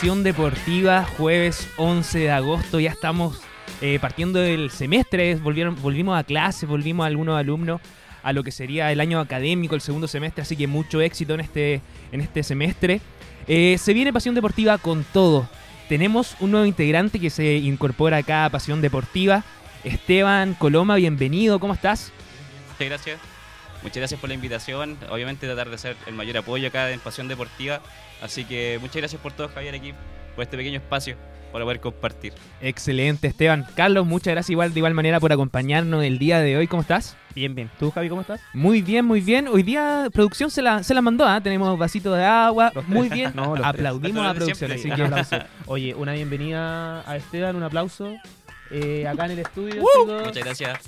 Pasión Deportiva, jueves 11 de agosto. Ya estamos eh, partiendo del semestre, volvieron, volvimos a clase, volvimos a algunos alumnos a lo que sería el año académico, el segundo semestre, así que mucho éxito en este, en este semestre. Eh, se viene Pasión Deportiva con todo. Tenemos un nuevo integrante que se incorpora acá a Pasión Deportiva. Esteban Coloma, bienvenido, ¿cómo estás? Muchas gracias. Muchas gracias por la invitación. Obviamente tratar de ser el mayor apoyo acá en Pasión Deportiva. Así que muchas gracias por todo, Javier, aquí, por este pequeño espacio para poder compartir. Excelente, Esteban. Carlos, muchas gracias igual de igual manera por acompañarnos el día de hoy. ¿Cómo estás? Bien, bien. ¿Tú, Javi, cómo estás? Muy bien, muy bien. Hoy día producción se la, se la mandó, ¿ah? Tenemos vasito de agua. Muy bien. No, los Aplaudimos a producción, así que Un aplauso. Oye, una bienvenida a Esteban, un aplauso. eh, acá en el estudio, ¡Uh! Muchas gracias.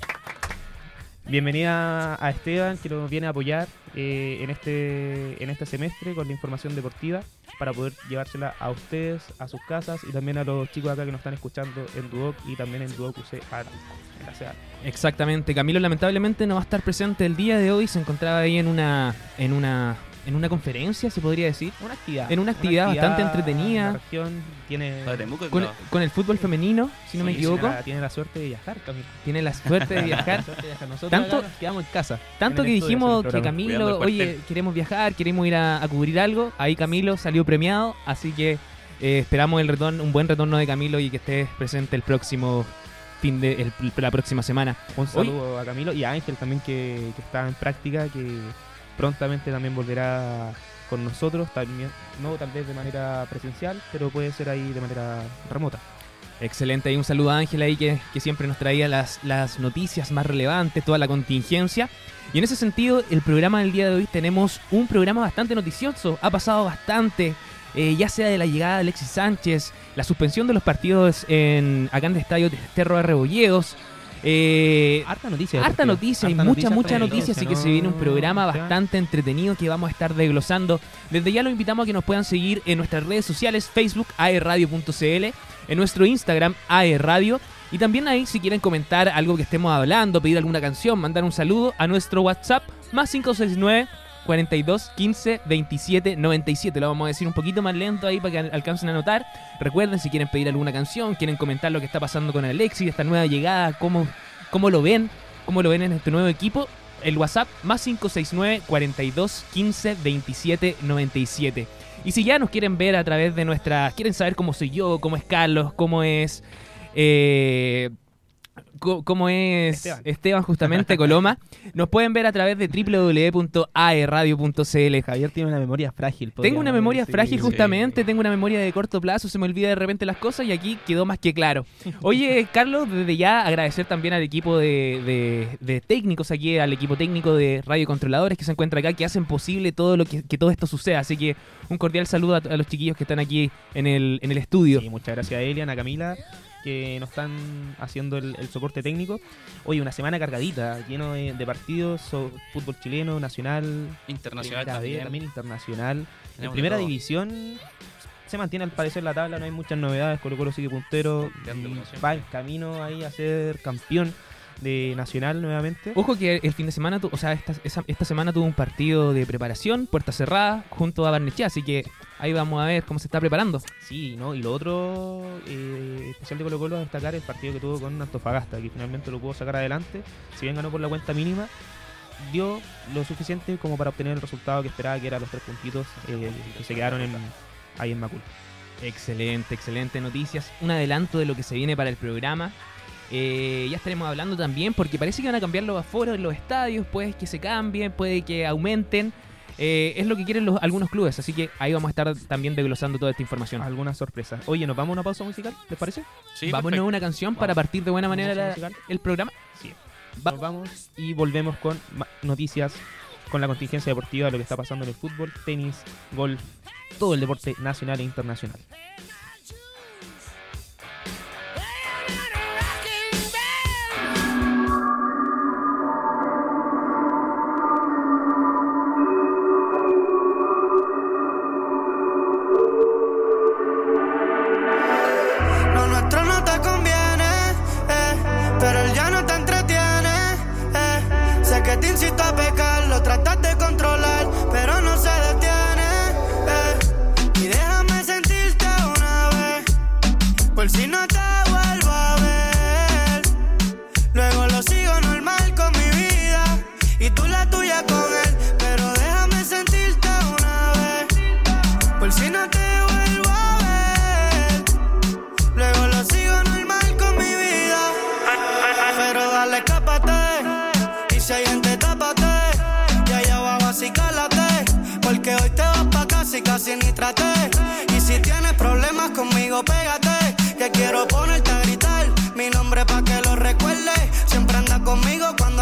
Bienvenida a Esteban, que nos viene a apoyar eh, en, este, en este semestre con la información deportiva para poder llevársela a ustedes, a sus casas y también a los chicos acá que nos están escuchando en Duoc y también en Duoc UC CEA. Exactamente. Camilo lamentablemente no va a estar presente el día de hoy. Se encontraba ahí en una, en una, en una conferencia, se podría decir. Una actividad. En una actividad bastante entretenida. en la región tiene. Con, No. con el fútbol femenino, si no me equivoco. tiene la, tiene la suerte de viajar, Camilo. Tiene la suerte de viajar. Nosotros Tanto- nos quedamos en casa. Tanto en que estudio dijimos que. Camilo, oye, queremos viajar, queremos ir a, a cubrir algo. Ahí Camilo salió premiado, así que eh, esperamos el retorno, un buen retorno de Camilo y que estés presente el próximo fin de el- la próxima semana. Un saludo a Camilo y a Ángel también que, que está en práctica, que prontamente también volverá con nosotros, también, no tal vez de manera presencial, pero puede ser ahí de manera remota. Excelente, y un saludo a Ángel ahí que, que siempre nos traía las, las noticias más relevantes, toda la contingencia. Y en ese sentido, el programa del día de hoy tenemos un programa bastante noticioso. Ha pasado bastante, eh, ya sea de la llegada de Alexis Sánchez, la suspensión de los partidos en, acá en el estadio Terro de Rebolledos. Eh, Harta noticia. Harta noticia, hay Harta mucha, mucha noticia, así que ¿no, se viene un programa bastante entretenido que vamos a estar desglosando. Desde ya lo invitamos a que nos puedan seguir en nuestras redes sociales, Facebook, aerradio.cl, en nuestro Instagram, aerradio, y también ahí si quieren comentar algo que estemos hablando, pedir alguna canción, mandar un saludo a nuestro WhatsApp, más 569 42 15 27 97. Lo vamos a decir un poquito más lento ahí para que al- alcancen a notar. Recuerden si quieren pedir alguna canción, quieren comentar lo que está pasando con Alexis, esta nueva llegada, cómo, cómo lo ven, cómo lo ven en este nuevo equipo. El WhatsApp más 569 42 15 27 97. Y si ya nos quieren ver a través de nuestra. Quieren saber cómo soy yo, cómo es Carlos, cómo es. eh, co- cómo es Esteban. Esteban, justamente Coloma, nos pueden ver a través de www.aerradio.cl. Javier tiene una memoria frágil. Tengo una memoria frágil sí. justamente, tengo una memoria de corto plazo, se me olvida de repente las cosas y aquí quedó más que claro. Oye, Carlos, desde ya agradecer también al equipo de, de- de técnicos aquí, al equipo técnico de Radio Controladores que se encuentra acá, que hacen posible todo lo que, que todo esto suceda. Así que un cordial saludo a, a los chiquillos que están aquí en el, en el estudio. Sí, muchas gracias a Elian, a Camila, que nos están haciendo el, el soporte técnico. Hoy una semana cargadita, lleno de, de partidos, so- fútbol chileno, nacional, Internacional también. también internacional. En primera todo. división se mantiene al parecer la tabla, no hay muchas novedades. Colo Colo sigue puntero, va en camino ahí a ser campeón de nacional nuevamente. Ojo que el fin de semana, tu- o sea, esta, esa- esta semana tuvo un partido de preparación, puerta cerrada, junto a Barnechea, así que ahí vamos a ver cómo se está preparando. Sí, ¿no? Y lo otro eh, especial de Colo Colo a destacar el partido que tuvo con Antofagasta, que finalmente lo pudo sacar adelante. Si bien ganó por la cuenta mínima, dio lo suficiente como para obtener el resultado que esperaba, que eran los tres puntitos eh, que se quedaron en, ahí en Macul. Excelente, excelente noticias. Un adelanto de lo que se viene para el programa. Eh, ya estaremos hablando también porque parece que van a cambiar los aforos en los estadios, puede que se cambien, puede que aumenten. Eh, es lo que quieren los, algunos clubes, así que ahí vamos a estar también desglosando toda esta información. Algunas sorpresas. Oye, ¿nos vamos a una pausa musical? ¿Les parece? Sí, Vámonos a perfecto. una canción Vamos. para partir de buena manera la- el programa. Sí. Va- Nos vamos y volvemos con noticias, con la contingencia deportiva, lo que está pasando en el fútbol, tenis, golf, todo el deporte nacional e internacional. casi ni traté. Y si tienes problemas conmigo, pégate. Que quiero ponerte a gritar mi nombre pa' que lo recuerde. Siempre anda conmigo cuando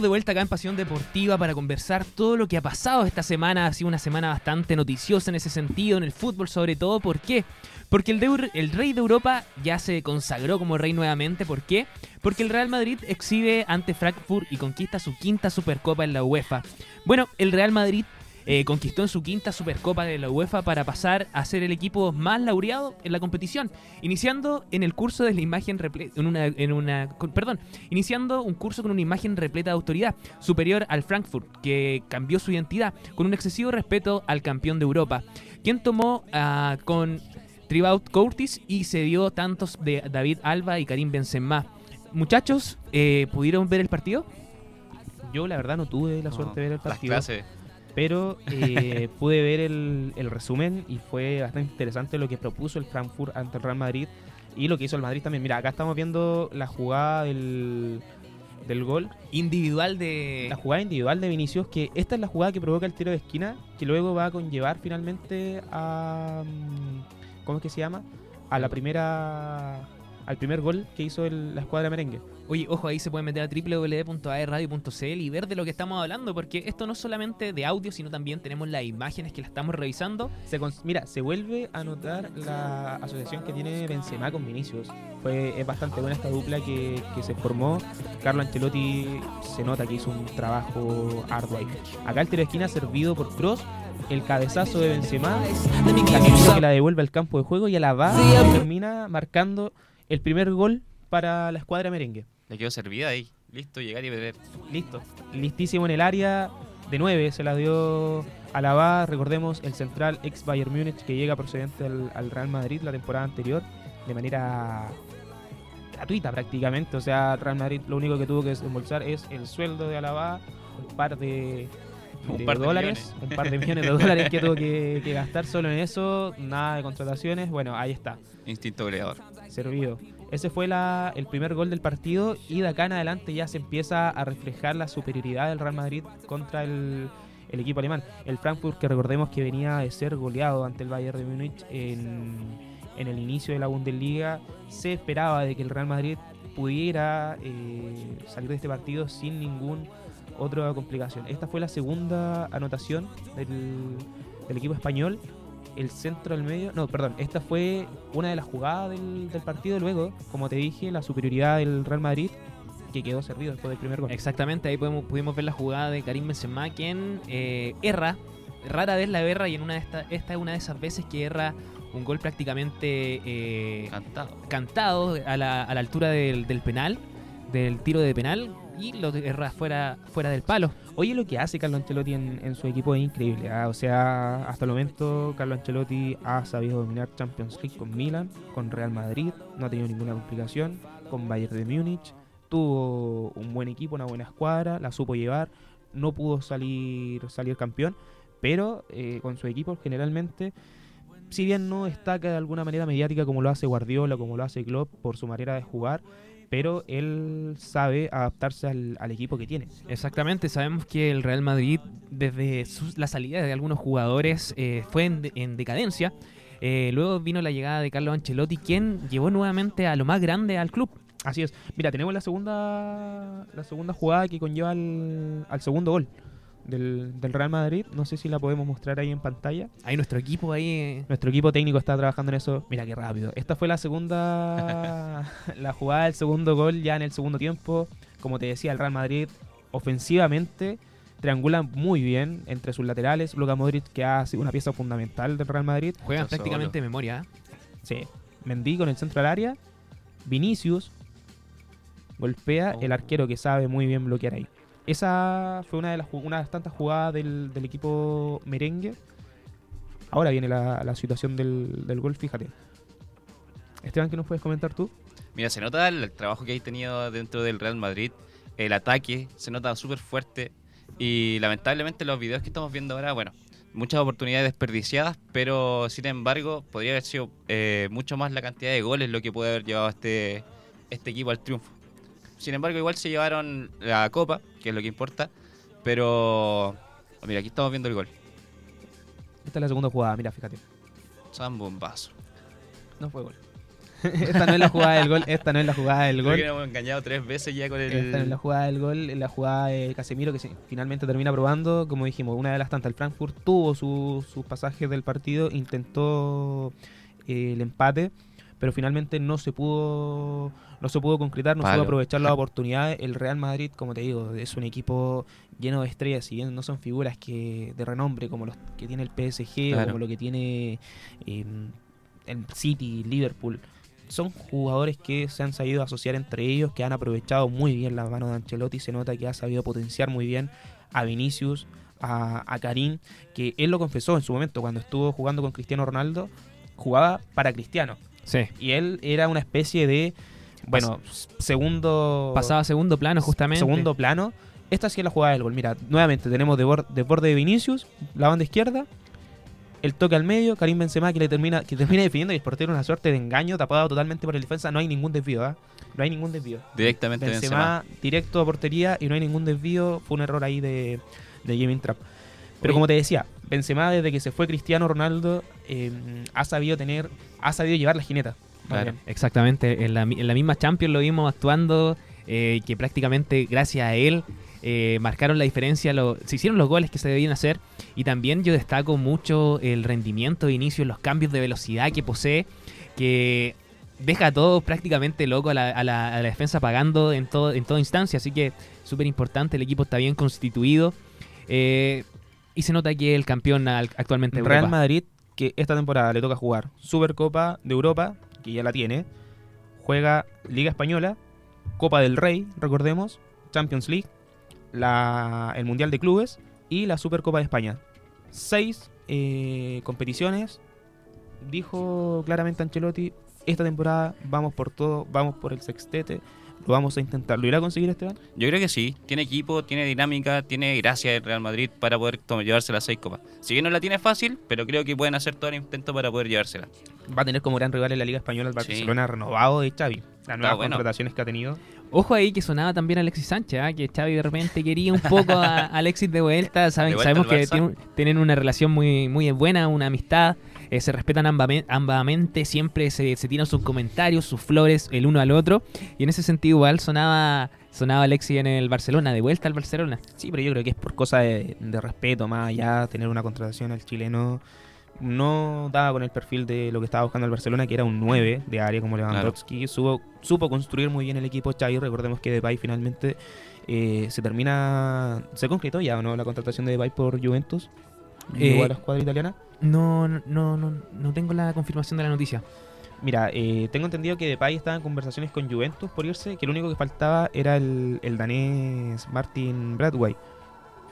de vuelta acá en Pasión Deportiva para conversar todo lo que ha pasado esta semana. Ha sido una semana bastante noticiosa en ese sentido, en el fútbol sobre todo. ¿Por qué? Porque el, el rey de Europa ya se consagró como rey nuevamente. ¿Por qué? Porque el Real Madrid exhibe ante Frankfurt y conquista su quinta Supercopa en la UEFA. Bueno, el Real Madrid eh, conquistó en su quinta Supercopa de la UEFA para pasar a ser el equipo más laureado en la competición, iniciando en el curso de la imagen en una, en una con- perdón, iniciando un curso con una imagen repleta de autoridad, superior al Frankfurt, que cambió su identidad con un excesivo respeto al campeón de Europa, quien tomó ah, con Tribaut Curtis y se dio tantos de David Alba y Karim Benzema. Muchachos, eh, ¿pudieron ver el partido? Yo la verdad no tuve la No, suerte de ver el Las partido. clases. Pero eh, pude ver el, el resumen y fue bastante interesante lo que propuso el Frankfurt ante el Real Madrid y lo que hizo el Madrid también. Mira, acá estamos viendo la jugada del, del gol, Individual de... la jugada individual de Vinicius, que esta es la jugada que provoca el tiro de esquina, que luego va a conllevar finalmente a... mm, ¿Cómo es que se llama? A la primera... Al primer gol que hizo el- la escuadra merengue. Oye, ojo, ahí se pueden meter a www.aerradio.cl y ver de lo que estamos hablando, porque esto no es solamente de audio, sino también tenemos las imágenes que la estamos revisando. Se mira, se vuelve a notar la asociación que tiene Benzema con Vinicius. Fue, es bastante buena esta dupla que, que se formó. Carlo Ancelotti se nota que hizo un trabajo arduo ahí. Acá el tiro de esquina servido por Cross, el cabezazo de Benzema, Casemiro que la devuelve al campo de juego y a la va termina marcando el primer gol para la escuadra merengue. Le quedó servida ahí. Listo, llegar y beber. Listo. Listísimo en el área. De 9 se la dio a la va. Recordemos el central ex Bayern Múnich que llega procedente al, al Real Madrid la temporada anterior de manera gratuita prácticamente. O sea, Real Madrid lo único que tuvo que desembolsar es el sueldo de Alaba, un par de, Un par de dólares, un par de millones de dólares que tuvo que, que gastar solo en eso, nada de contrataciones. Bueno, ahí está Instinto goleador. Servido. Ese fue la, el primer gol del partido y de acá en adelante ya se empieza a reflejar la superioridad del Real Madrid contra el, equipo alemán. El Frankfurt, que recordemos que venía de ser goleado ante el Bayern de Múnich en, en el inicio de la Bundesliga, se esperaba de que el Real Madrid pudiera eh, salir de este partido sin ningún otra complicación. Esta fue la segunda anotación del equipo español el centro del medio. No, perdón, esta fue una de las jugadas del, del partido. Luego, como te dije, la superioridad del Real Madrid que quedó servido después del primer gol. Exactamente, ahí podemos, pudimos ver la jugada de Karim Benzema, quien eh, erra, rara vez la erra y en una de esta, esta es una de esas veces que erra un gol prácticamente eh, Cantado. cantado a la, a la altura del, del penal, del tiro de penal y lo erra fuera, fuera del palo. Oye, lo que hace Carlo Ancelotti en, en su equipo es increíble. ¿ah? O sea, hasta el momento Carlo Ancelotti ha sabido dominar Champions League con Milan, con Real Madrid, no ha tenido ninguna complicación, con Bayern de Múnich, tuvo un buen equipo, una buena escuadra, la supo llevar, no pudo salir, salir campeón, pero eh, con su equipo generalmente, si bien no destaca de alguna manera mediática como lo hace Guardiola, como lo hace Klopp por su manera de jugar, pero él sabe adaptarse al, al equipo que tiene. Exactamente, sabemos que el Real Madrid, desde su- la salida de algunos jugadores, eh, fue en, en decadencia. Eh, luego vino la llegada de Carlos Ancelotti, quien llevó nuevamente a lo más grande al club. Así es. Mira, tenemos la segunda la segunda jugada que conlleva al, al segundo gol del, del Real Madrid. No sé si la podemos mostrar ahí en pantalla. Ahí nuestro equipo ahí. Nuestro equipo técnico está trabajando en eso. Mira qué rápido. Esta fue la segunda la jugada del segundo gol ya en el segundo tiempo. Como te decía, el Real Madrid ofensivamente triangula muy bien entre sus laterales. Luka Modric que ha sido una pieza fundamental del Real Madrid. juegan prácticamente de memoria. ¿eh? Sí. Mendy con el centro del área. Vinicius golpea Oh. el arquero que sabe muy bien bloquear ahí. Esa fue una de las, una tantas jugadas del, del equipo merengue. Ahora viene la, la situación del, del gol, fíjate. Esteban, ¿qué nos puedes comentar tú? Mira, se nota el trabajo que hay tenido dentro del Real Madrid, el ataque, se nota súper fuerte y lamentablemente los videos que estamos viendo ahora, bueno, muchas oportunidades desperdiciadas, pero sin embargo podría haber sido eh, mucho más la cantidad de goles lo que puede haber llevado este, este equipo al triunfo. Sin embargo, igual se llevaron la copa, que es lo que importa, pero mira, aquí estamos viendo el gol. Esta es la segunda jugada, mira, fíjate. San bombazo. No fue gol. esta no es la jugada del gol, esta no es la jugada del Creo que gol. nos hemos engañado tres veces ya con el... Esta no es la jugada del gol, la jugada de Casemiro que se- finalmente termina probando. Como dijimos, una de las tantas. El Frankfurt tuvo su- sus pasajes del partido, intentó eh, el empate, pero finalmente no se pudo no se pudo concretar, no se pudo aprovechar las oportunidades. El Real Madrid, como te digo, es un equipo lleno de estrellas, si bien no son figuras que de renombre como los que tiene el PSG o como lo que tiene eh, el City, Liverpool son jugadores que se han sabido asociar entre ellos, que han aprovechado muy bien las manos de Ancelotti. Se nota que ha sabido potenciar muy bien a Vinicius, a, a Karim, que él lo confesó en su momento cuando estuvo jugando con Cristiano Ronaldo, jugaba para Cristiano. Sí. Y él era una especie de, bueno, segundo, Pasaba a segundo plano, justamente. segundo plano. Esta sí es la jugada del gol. Mira, nuevamente tenemos de, bor- de borde de Vinicius, la banda izquierda, el toque al medio, Karim Benzema que le termina, que termina definiendo y el portero una suerte de engaño, tapado totalmente por el defensa. No hay ningún desvío, ¿ah? No hay ningún desvío. Directamente Benzema, Benzema. directo a portería y no hay ningún desvío. Fue un error ahí de, de Jimmy Trapp. Pero como te decía, Benzema desde que se fue Cristiano Ronaldo eh, ha sabido tener, ha sabido llevar la jineta. Claro. Exactamente, en la, mi- en la misma Champions lo vimos actuando, eh, que prácticamente gracias a él eh, marcaron la diferencia, lo- se hicieron los goles que se debían hacer y también yo destaco mucho el rendimiento de inicio, los cambios de velocidad que posee, que deja a todo prácticamente loco a la, a la- a la defensa pagando en, todo, en toda instancia, así que súper importante, el equipo está bien constituido eh, y se nota que es el campeón al- actualmente Real Europa. Madrid, que esta temporada le toca jugar Supercopa de Europa, que ya la tiene, juega Liga Española, Copa del Rey, recordemos, Champions League, la, el Mundial de Clubes y la Supercopa de España. Seis eh, competiciones. Dijo claramente Ancelotti, esta temporada vamos por todo, vamos por el sextete, lo vamos a intentar. ¿Lo irá a conseguir Esteban? Yo creo que sí. Tiene equipo, tiene dinámica, tiene gracia el Real Madrid para poder llevarse las seis copas. Si bien no la tiene fácil, pero creo que pueden hacer todo el intento para poder llevársela. Va a tener como gran rival en la Liga Española el Sí. Barcelona renovado de Xavi. Las nuevas bueno. contrataciones que ha tenido. Ojo ahí que sonaba también Alexis Sánchez, ¿ah? que Xavi de repente quería un poco a Alexis de vuelta. Saben, De vuelta sabemos que tienen una relación muy, muy buena, una amistad. Eh, se respetan ambame- ambamente, siempre se, se tiran sus comentarios, sus flores el uno al otro. Y en ese sentido igual sonaba, sonaba Alexis en el Barcelona, de vuelta al Barcelona. Sí, pero yo creo que es por cosa de, de respeto, más allá tener una contratación al chileno. No daba con el perfil de lo que estaba buscando el Barcelona, que era un 9 de área como Lewandowski. Supo, supo construir muy bien el equipo Xavi. Recordemos que Depay finalmente eh, se termina... ¿Se concretó ya o no la contratación de Depay por Juventus? Eh, Llegó a la escuadra italiana. No, no, no, no, no tengo la confirmación de la noticia. Mira, eh, tengo entendido que Depay estaba en conversaciones con Juventus por irse, que lo único que faltaba era el, el danés Martin Bradway.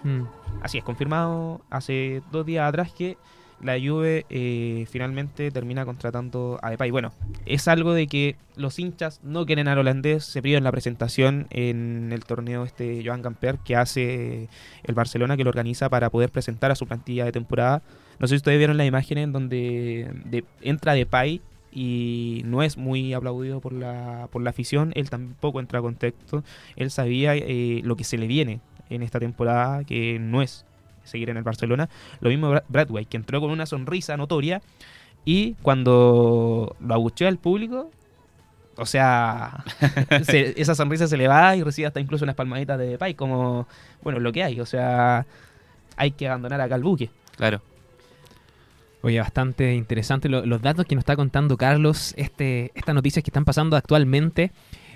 Mm. Así es, confirmado hace dos días atrás que la Juve eh, finalmente termina contratando a Depay. Bueno, es algo de que los hinchas no quieren al holandés, se privan la presentación en el torneo este Joan Gamper que hace el Barcelona, que lo organiza para poder presentar a su plantilla de temporada. No sé si ustedes vieron las imágenes en donde de- entra Depay y no es muy aplaudido por la, por la afición, él tampoco entra a contexto, él sabía eh, lo que se le viene en esta temporada, que no es seguir en el Barcelona. Lo mismo Bra- Bradway, que entró con una sonrisa notoria Y cuando lo abuchea el público, o sea, se- esa sonrisa se le va y recibe hasta incluso unas palmaditas de Depay, como, bueno, lo que hay. O sea, hay que abandonar acá el buque. Claro. Oye, bastante interesante lo- los datos que nos está contando Carlos, este, estas noticias que están pasando actualmente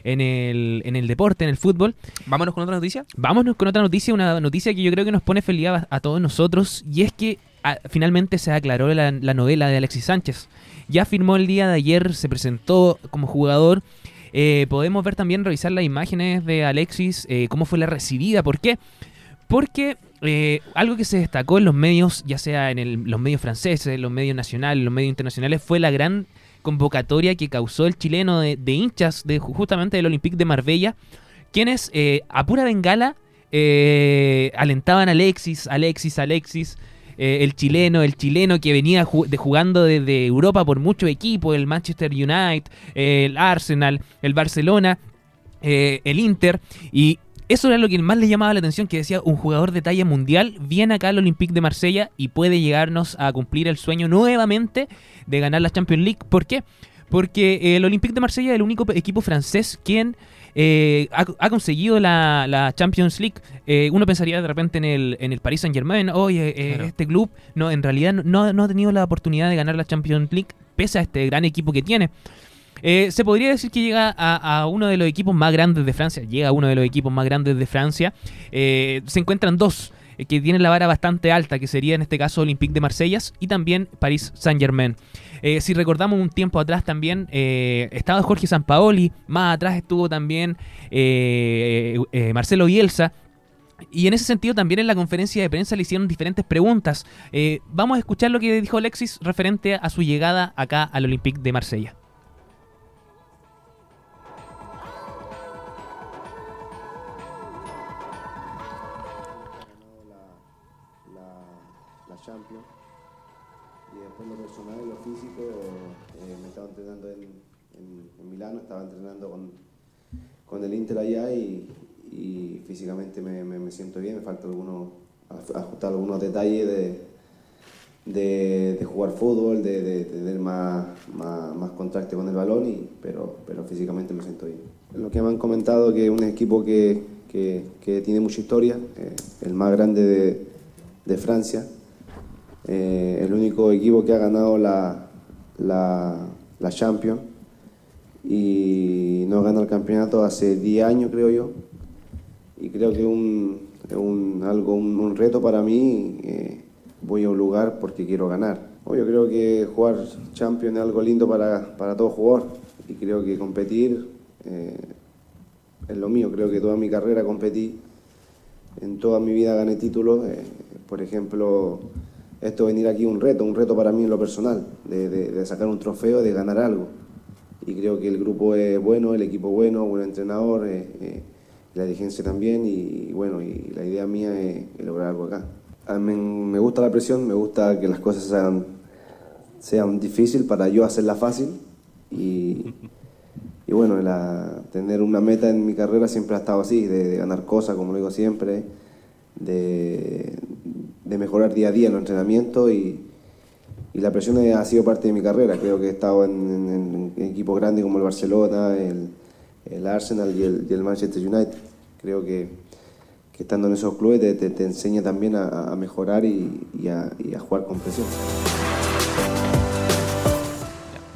en el, en el deporte, en el fútbol. Vámonos con otra noticia. Vámonos con otra noticia, una noticia que yo creo que nos pone feliz a, a todos nosotros, y es que ah, finalmente se aclaró la, la novela de Alexis Sánchez. Ya firmó el día de ayer, se presentó como jugador. Eh, podemos ver también, revisar las imágenes de Alexis, eh, cómo fue la recibida. ¿Por qué? Porque eh, algo que se destacó en los medios, ya sea en el- los medios franceses, los medios nacionales, los medios internacionales, fue la gran convocatoria que causó el chileno de, hinchas de ju- justamente del Olympique de Marbella, quienes eh, a pura bengala eh, alentaban a Alexis, Alexis, Alexis, eh, el chileno, el chileno que venía de jugando desde Europa por muchos equipos, el Manchester United, el Arsenal, el Barcelona, eh, el Inter, y eso era lo que más le llamaba la atención, que decía un jugador de talla mundial viene acá al Olympique de Marsella y puede llegarnos a cumplir el sueño nuevamente de ganar la Champions League. ¿Por qué? Porque el Olympique de Marsella es el único equipo francés quien eh, ha, ha conseguido la, la Champions League. Eh, uno pensaría de repente en el, en el Paris Saint Germain, oye, eh, Claro. este club no, en realidad no, no ha tenido la oportunidad de ganar la Champions League pese a este gran equipo que tiene. Eh, se podría decir que llega a, uno de los equipos más grandes de Francia. Llega a uno de los equipos más grandes de Francia. Eh, se encuentran dos eh, que tienen la vara bastante alta, que sería en este caso Olympique de Marsella y también Paris Saint-Germain. Eh, si recordamos un tiempo atrás también estaba Jorge Sampaoli, más atrás estuvo también Marcelo Bielsa. Y en ese sentido también en la conferencia de prensa le hicieron diferentes preguntas. Vamos a escuchar lo que dijo Alexis referente a su llegada acá al Olympique de Marsella. Champions. Y después lo personal y lo físico, eh, me estaba entrenando en, en, en Milano, estaba entrenando con, con el Inter allá y, y físicamente me, me, me siento bien, me falta algunos, aj- ajustar algunos detalles de, de, de jugar fútbol, de, de tener más, más, más contacto con el balón, y, pero, pero físicamente me siento bien. Lo que me han comentado que es un equipo que, que, que tiene mucha historia, eh, el más grande de, de Francia, eh, el único equipo que ha ganado la, la, la Champions y no gana el campeonato hace 10 años creo yo y creo que es un, un, un, reto para mí. eh, voy a un lugar porque quiero ganar. Yo creo que jugar Champions es algo lindo para, para todo jugador y creo que competir eh, es lo mío. Creo que toda mi carrera competí, en toda mi vida gané títulos. por ejemplo, esto venir aquí un reto, un reto para mí en lo personal, de, de- de sacar un trofeo, de ganar algo. Y creo que el grupo es bueno, el equipo bueno, buen entrenador, eh, eh, la dirigencia también y, y bueno, y la idea mía es, es lograr algo acá. A mí me gusta la presión, me gusta que las cosas sean, sean difíciles para yo hacerla fácil y, y bueno, la- tener una meta en mi carrera siempre ha estado así, de, de ganar cosas, como lo digo siempre, de, de mejorar día a día en los entrenamientos y, y la presión ha sido parte de mi carrera. Creo que he estado en, equipos grandes como el Barcelona, el, el Arsenal y el, Manchester United. Creo que, que estando en esos clubes te, te- enseña también a, mejorar y, a, jugar con presión.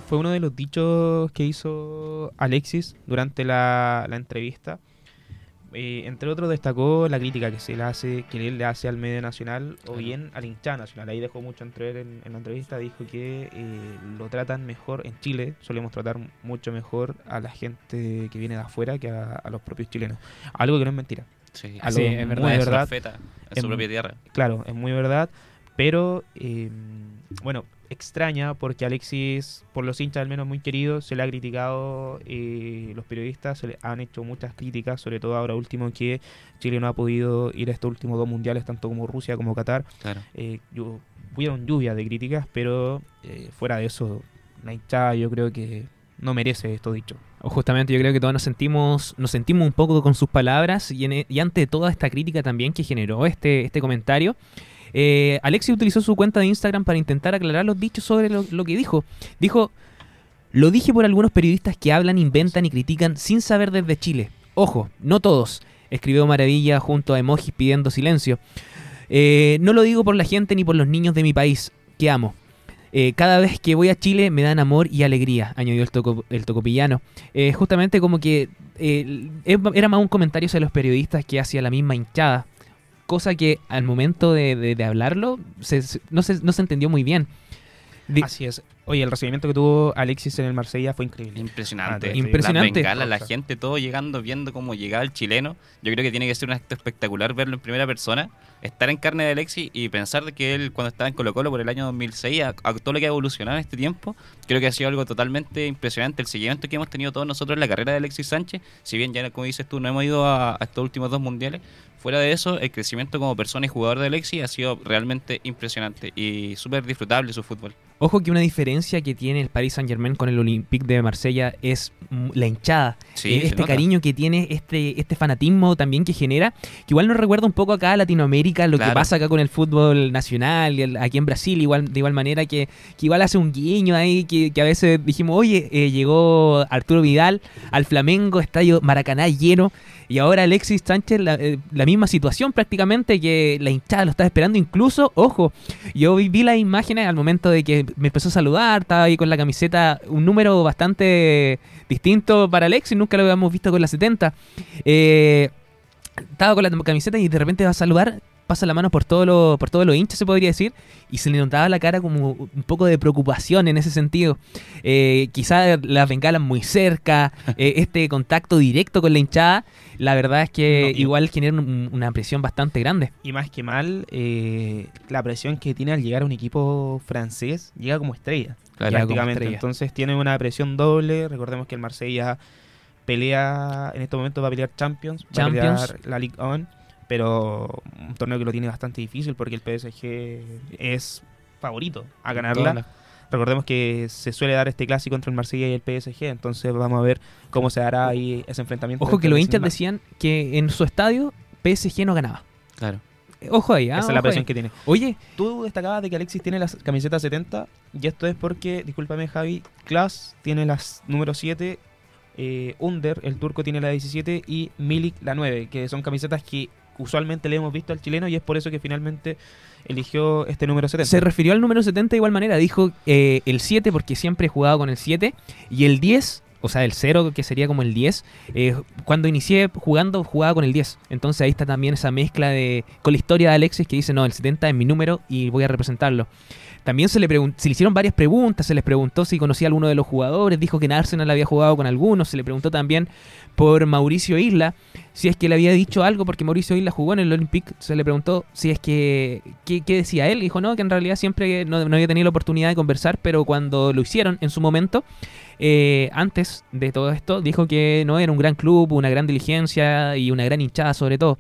Fue uno de los dichos que hizo Alexis durante la entrevista. Eh, entre otros destacó la crítica que se le hace, que él le hace al medio nacional o bien al hincha nacional. Ahí dejó mucho entrever en, en la entrevista, dijo que eh, lo tratan mejor en Chile, solemos tratar mucho mejor a la gente que viene de afuera que a, a los propios chilenos. Algo que no es mentira. Sí, es muy verdad, es verdad. en su propia tierra. Claro, es muy verdad, pero eh, bueno, extraña porque Alexis, por los hinchas al menos muy querido, se le ha criticado, eh, los periodistas se le han hecho muchas críticas, sobre todo ahora último que Chile no ha podido ir a estos últimos dos mundiales, tanto como Rusia como Qatar. Claro. Eh, llu- hubieron lluvia de críticas, pero eh, fuera de eso, la hinchada yo creo que no merece esto dicho. Justamente yo creo que todos nos sentimos, nos sentimos un poco con sus palabras y, en- e, y ante toda esta crítica también que generó este, este comentario, eh, Alexis utilizó su cuenta de Instagram para intentar aclarar los dichos sobre lo, que dijo. Dijo, lo dije por algunos periodistas que hablan, inventan y critican sin saber desde Chile. Ojo, no todos. Escribió Maravilla junto a emojis pidiendo silencio. Eh, no lo digo por la gente ni por los niños de mi país, que amo. Eh, cada vez que voy a Chile me dan amor y alegría, añadió el, toco, el tocopillano. Eh, justamente como que era más un comentario hacia los periodistas que hacia la misma hinchada. Cosa que al momento de, de- de hablarlo se- se- no, se, no se entendió muy bien. Así es. Oye, el recibimiento que tuvo Alexis en el Marsella fue increíble. Impresionante. Ah, Impresionante. La gente todo llegando, viendo cómo llegaba el chileno. Yo creo que tiene que ser un acto espectacular verlo en primera persona, estar en carne de Alexis y pensar de que él cuando estaba en Colo Colo por el año 2006, a, a todo lo que ha evolucionado en este tiempo, creo que ha sido algo totalmente impresionante. El seguimiento que hemos tenido todos nosotros en la carrera de Alexis Sánchez, si bien ya como dices tú, no hemos ido a, a estos últimos dos mundiales, fuera de eso, el crecimiento como persona y jugador de Alexis ha sido realmente impresionante y súper disfrutable su fútbol. Ojo que una diferencia que tiene el Paris Saint Germain con el Olympique de Marsella es la hinchada. Sí, Eh, este cariño que tiene, este, este fanatismo también que genera, que igual nos recuerda un poco acá a Latinoamérica, lo que Claro. pasa acá con el fútbol nacional, el- aquí en Brasil, igual, de igual manera que, que igual hace un guiño ahí, que, que a veces dijimos, oye, eh, llegó Arturo Vidal al Flamengo, estadio Maracaná lleno, y ahora Alexis Sánchez, la, eh, la misma situación prácticamente, que la hinchada lo está esperando, incluso, ojo, yo vi, vi las imágenes al momento de que me empezó a saludar, estaba ahí con la camiseta, un número bastante distinto para Alexis, nunca lo habíamos visto con la 70. Eh, estaba con la camiseta y de repente va a saludar, pasa la mano por todo lo, por todos los hinchas, se podría decir, y se le notaba la cara como un poco de preocupación en ese sentido. Eh, quizá las bengalas muy cerca, eh, este contacto directo con la hinchada, la verdad es que No, igual genera un- una presión bastante grande. Y más que mal, eh, la presión que tiene al llegar a un equipo francés, llega como estrella. Claro. Como prácticamente. estrella. Entonces tiene una presión doble. Recordemos que el Marsella pelea, en este momento va a pelear Champions, va a pelear la Ligue 1, pero un torneo que lo tiene bastante difícil porque el PSG es favorito a ganarla. Recordemos que se suele dar este clásico entre el Marsella y el PSG, entonces vamos a ver cómo se dará ahí ese enfrentamiento. Ojo que los Cinemas. decían que en su estadio PSG no ganaba. Claro. Eh, Ojo ahí, ah, Esa es la presión ahí. que tiene. Oye, Tú destacabas de que Alexis tiene las camisetas 70 y esto es porque, discúlpame Javi, Klaas tiene las número 7, eh, Under, el turco tiene la 17 y Milik la 9, que son camisetas que usualmente le hemos visto al chileno y es por eso que finalmente eligió este número 70. se refirió al número 70 de igual manera. Dijo eh, el 7 porque siempre he jugado con el 7 y el 10, o sea, el 0 que sería como el 10. eh, cuando inicié jugando jugaba con el 10. Entonces ahí está también esa mezcla de con la historia de Alexis que dice, no, el 70 es mi número y voy a representarlo. También se le, se le hicieron varias preguntas, se les preguntó si conocía a alguno de los jugadores, dijo que en Arsenal había jugado con algunos, se le preguntó también por Mauricio Isla, si es que le había dicho algo, porque Mauricio Isla jugó en el Olympic, se le preguntó si es que, ¿qué, qué decía él? Dijo, no, que en realidad siempre no, no había tenido la oportunidad de conversar, pero cuando lo hicieron en su momento, eh, antes de todo esto, dijo que no era un gran club, una gran diligencia y una gran hinchada sobre todo.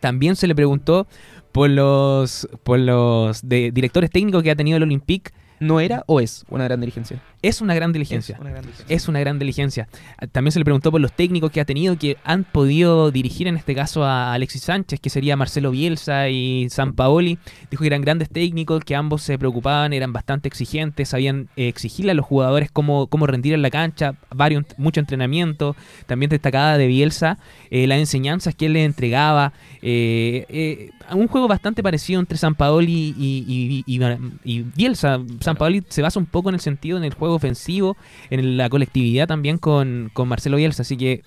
También se le preguntó por los, por los de- directores técnicos que ha tenido el Olympique. ¿No era o es una gran dirigencia? Es una gran diligencia. Es una gran dirigencia. Es una gran diligencia. También se le preguntó por los técnicos que ha tenido que han podido dirigir en este caso a Alexis Sánchez, que sería Marcelo Bielsa y San Paoli. Dijo que eran grandes técnicos, que ambos se preocupaban, eran bastante exigentes, sabían eh, exigirle a los jugadores cómo, cómo rendir en la cancha, varios, mucho entrenamiento. También destacada de Bielsa eh, las enseñanzas que él le entregaba. eh, eh, un juego bastante parecido entre San Paoli y, y- y- y Bielsa. San Paoli se basa un poco en el sentido en el juego ofensivo, en la colectividad también con, con Marcelo Bielsa. Así que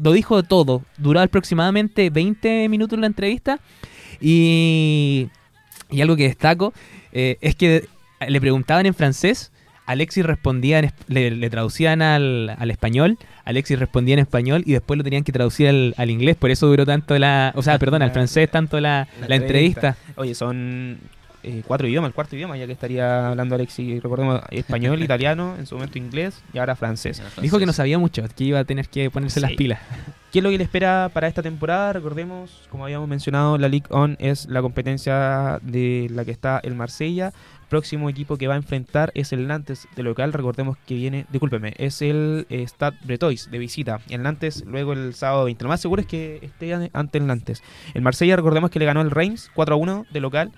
lo dijo todo. Duró aproximadamente 20 minutos la entrevista. Y, y algo que destaco eh, es que le preguntaban en francés. Alexis respondía, en le, le traducían al, al español, Alexis respondía en español y después lo tenían que traducir al, al inglés, por eso duró tanto la, o sea, perdón, al francés tanto la, la entrevista. Oye, son eh, cuatro idiomas, el cuarto idioma, ya que estaría hablando Alexis, recordemos, español, italiano, en su momento inglés y ahora francés. Dijo que no sabía mucho, que iba a tener que ponerse las Sí. pilas. ¿Qué es lo que le espera para esta temporada? Recordemos, como habíamos mencionado, la Ligue 1 es la competencia de la que está el Marsella. Próximo equipo que va a enfrentar es el Nantes de local. Recordemos que viene, discúlpeme, es el eh, Stade Bretois de visita. El Nantes luego el sábado 20. Lo más seguro es que esté ante- ante el Nantes. El Marsella, recordemos que le ganó el Reims 4 a 1 de local.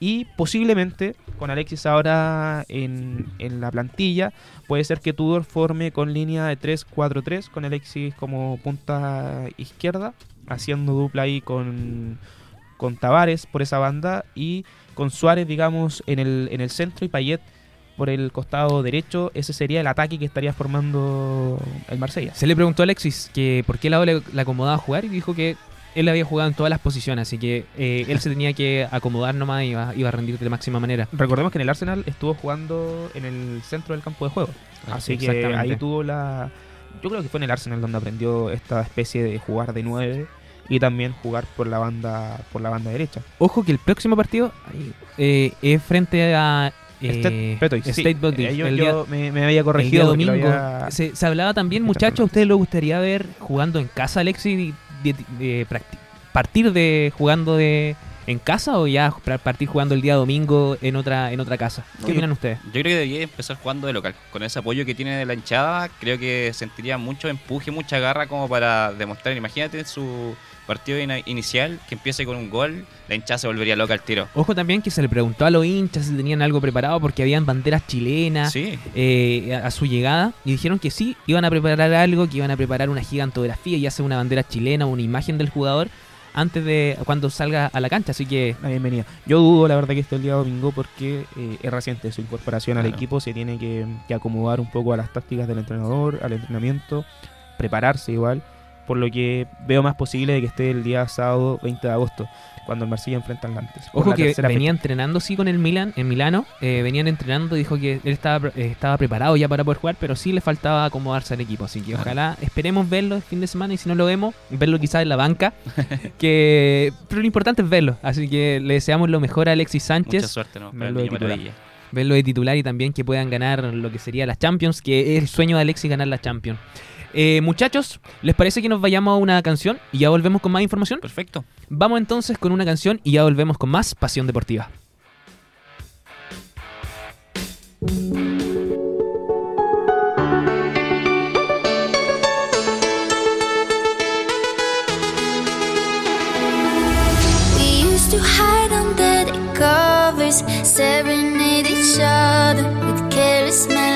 Y posiblemente, con Alexis ahora en, en la plantilla, puede ser que Tudor forme con línea de 3-4-3, con Alexis como punta izquierda, haciendo dupla ahí con, con Tavares por esa banda y con Suárez, digamos, en el, en el centro y Payet por el costado derecho. Ese sería el ataque que estaría formando el Marsella. Se le preguntó a Alexis que por qué lado le, le acomodaba jugar y dijo que él había jugado en todas las posiciones, así que eh, él se tenía que acomodar nomás y iba, iba a rendir de máxima manera. Recordemos que en el Arsenal estuvo jugando en el centro del campo de juego. Así que ahí tuvo la... Yo creo que fue en el Arsenal donde aprendió esta especie de jugar de 9 y también jugar por la banda por la banda derecha. Ojo que el próximo partido eh, es frente a eh, State sí. State Eh, yo el yo día- me, me había el corregido día porque lo domingo. había- Se, se hablaba también, muchachos, ¿a ustedes les gustaría ver jugando en casa, Alexis? De- de ¿Partir de jugando de en casa o ya partir jugando el día domingo en otra en otra casa? ¿Qué opinan ustedes? Yo creo que debería empezar jugando de local. Con ese apoyo que tiene de la hinchada, creo que sentiría mucho empuje, mucha garra como para demostrar. Imagínate su partido inicial que empiece con un gol, la hinchada se volvería loca al tiro. Ojo también que se le preguntó a los hinchas si tenían algo preparado porque habían banderas chilenas Sí, eh, a, a su llegada y dijeron que sí, iban a preparar algo, que iban a preparar una gigantografía y hacer una bandera chilena, una imagen del jugador antes de cuando salga a la cancha, así que la bienvenida. Yo dudo, la verdad, que esté el día domingo porque eh, es reciente su incorporación al equipo. Se tiene que, que acomodar un poco a las tácticas del entrenador, al entrenamiento, prepararse igual. Por lo que veo más posible de que esté el día sábado 20 de agosto, cuando el Marsella enfrenta al Nantes. Ojo que venía entrenando sí con el Milan, en Milano, eh, venían entrenando, dijo que él estaba, eh, estaba preparado ya para poder jugar, pero sí le faltaba acomodarse al equipo, así que ojalá esperemos verlo el fin de semana y si no lo vemos, verlo quizás en la banca, que pero lo importante es verlo, así que le deseamos lo mejor a Alexis mucha Sánchez, suerte, ¿no? me Para el lo niño titular. verlo de titular y también que puedan ganar lo que sería la Champions, que es el sueño de Alexis ganar la Champions. Eh, muchachos, ¿les parece que nos vayamos a una canción y ya volvemos con más información? Perfecto. Vamos entonces con una canción y ya volvemos con más Pasión Deportiva. Serenade each other with careless melodies.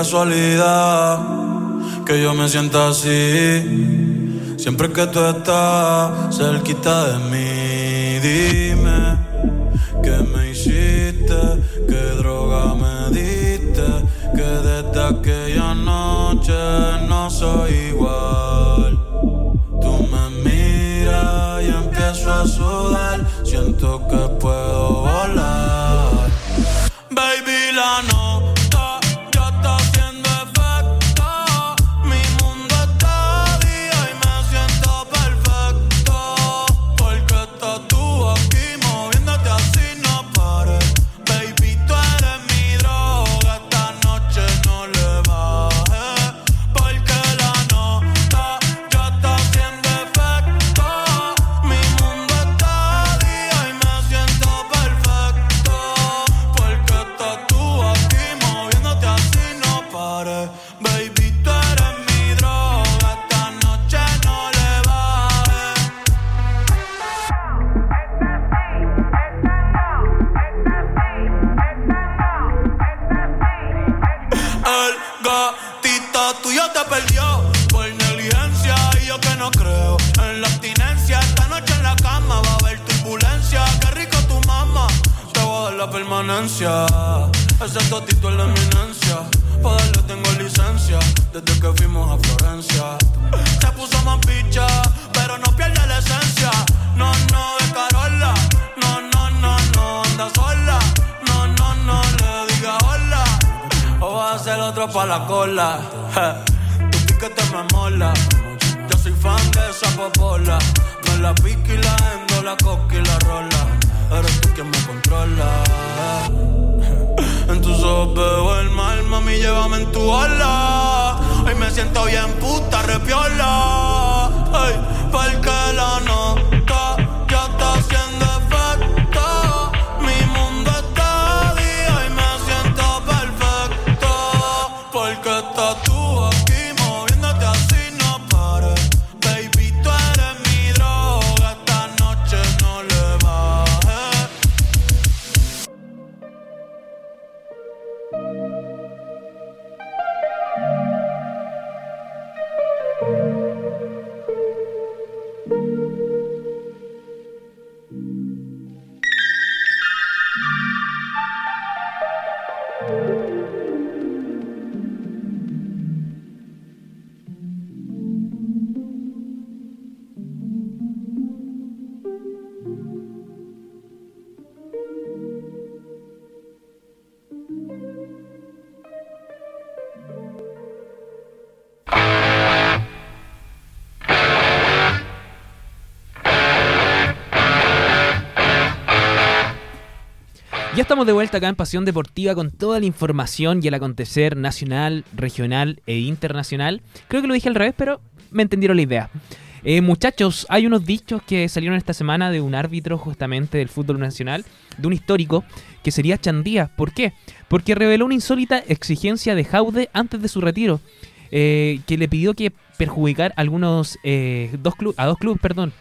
Casualidad que yo me sienta así. Siempre que tú estás cerquita de mí, Ya estamos de vuelta acá en Pasión Deportiva con toda la información y el acontecer nacional, regional e internacional. Creo que lo dije al revés, pero me entendieron la idea. Eh, muchachos, hay unos dichos que salieron esta semana de un árbitro justamente del fútbol nacional, de un histórico, que sería Chandía. ¿Por qué? Porque reveló una insólita exigencia de Jaude antes de su retiro, eh, que le pidió que perjudicar a algunos eh, dos a dos clubes, perdón,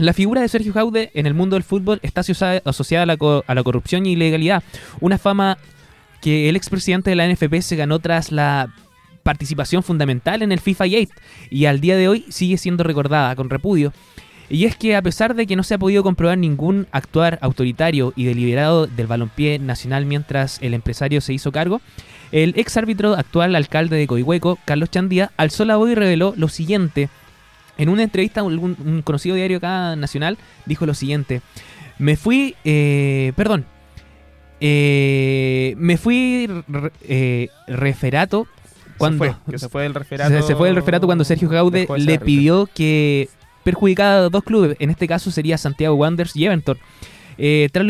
la figura de Sergio Jaude en el mundo del fútbol está asocia- asociada a la, co- a la corrupción y ilegalidad. Una fama que el expresidente de la NFP se ganó tras la participación fundamental en el FIFA 8 y al día de hoy sigue siendo recordada con repudio. Y es que a pesar de que no se ha podido comprobar ningún actuar autoritario y deliberado del balompié nacional mientras el empresario se hizo cargo, el ex árbitro actual alcalde de Coihueco, Carlos Chandía, alzó la voz y reveló lo siguiente en una entrevista, un, un conocido diario acá nacional dijo lo siguiente: Me fui, eh, perdón, eh, me fui re- eh, referato cuando se fue, que se fue del referato. se, se fue del referato cuando Sergio Gaude le pidió que perjudicara a dos clubes, en este caso sería Santiago Wanderers y Everton. Eh, tras,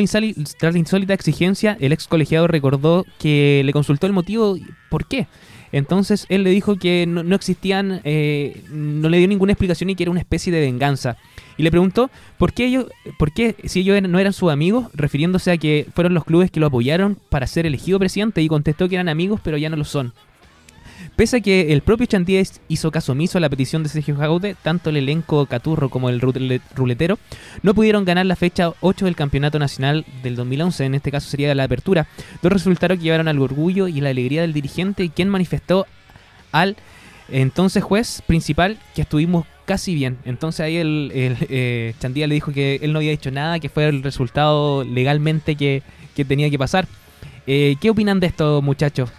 tras la insólita exigencia, el ex colegiado recordó que le consultó el motivo por qué. Entonces él le dijo que no, no existían, eh, no le dio ninguna explicación y que era una especie de venganza. Y le preguntó por qué ellos, por qué si ellos no eran sus amigos, refiriéndose a que fueron los clubes que lo apoyaron para ser elegido presidente y contestó que eran amigos pero ya no lo son. Pese a que el propio Chandía hizo caso omiso a la petición de Sergio Jaude, tanto el elenco Caturro como el rule- ruletero no pudieron ganar la fecha 8 del Campeonato Nacional del 2011, en este caso sería la apertura. Dos resultados que llevaron al orgullo y la alegría del dirigente, quien manifestó al entonces juez principal que estuvimos casi bien. Entonces ahí el, el, eh, le dijo que él no había hecho nada, que fue el resultado legalmente que, que tenía que pasar. Eh, ¿Qué opinan de esto, muchachos?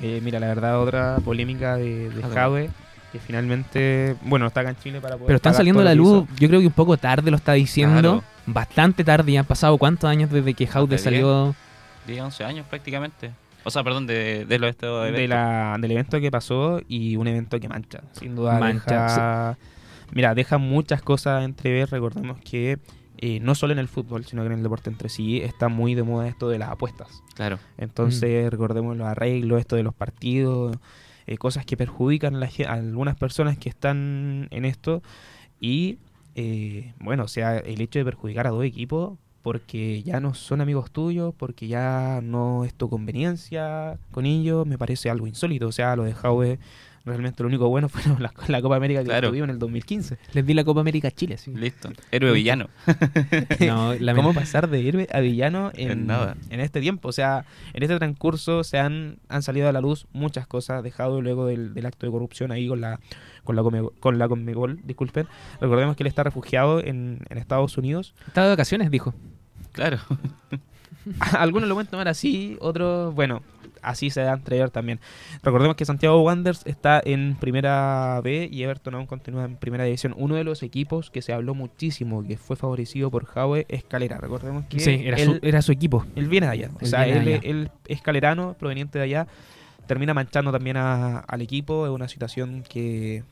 Eh, mira, la verdad, otra polémica de, de Ah, que finalmente, bueno, está acá en Chile para poder. Pero están saliendo a la lo luz, yo creo que un poco tarde lo está diciendo. Claro. Bastante tarde, ya han pasado cuántos años desde que Jaude de salió. 10, 11 años prácticamente. O sea, perdón, de, estos de eventos. la, del evento que pasó y un evento que mancha. Sin duda, Mancha, deja- Mira, deja muchas cosas entrever. Recordemos que eh, no solo en el fútbol, sino que en el deporte entre sí está muy de moda esto de las apuestas. Claro. Entonces, recordemos los arreglos, esto de los partidos, eh, cosas que perjudican a, la a algunas personas que están en esto. Y, eh, bueno, o sea, el hecho de perjudicar a dos equipos porque ya no son amigos tuyos, porque ya no es tu conveniencia con ellos, me parece algo insólito. O sea, lo de Jaue, realmente lo único bueno fue la, la Copa América que Claro. tuvimos en el 2015. Les di la Copa América a Chile. sí. Listo. Héroe villano. No, ¿Cómo pasar de héroe a villano en, En nada. en este tiempo? O sea, en este transcurso se han, han salido a la luz muchas cosas, dejado luego del, del acto de corrupción ahí con la con la Come- con la Conmebol, disculpen. Recordemos que él está refugiado en, en Estados Unidos. Estaba de vacaciones, dijo. Claro. Algunos lo pueden tomar así, otros, bueno, así se dan entrever también. Recordemos que Santiago Wanderers está en Primera B y Everton aún continúa en Primera División. Uno de los equipos que se habló muchísimo, que fue favorecido por Jaue, es Calera. Recordemos que Sí, era, él- su, era su equipo. Él viene de allá. O Él sea, él, allá. él es calerano, proveniente de allá. Termina manchando también a- al equipo. Es una situación que,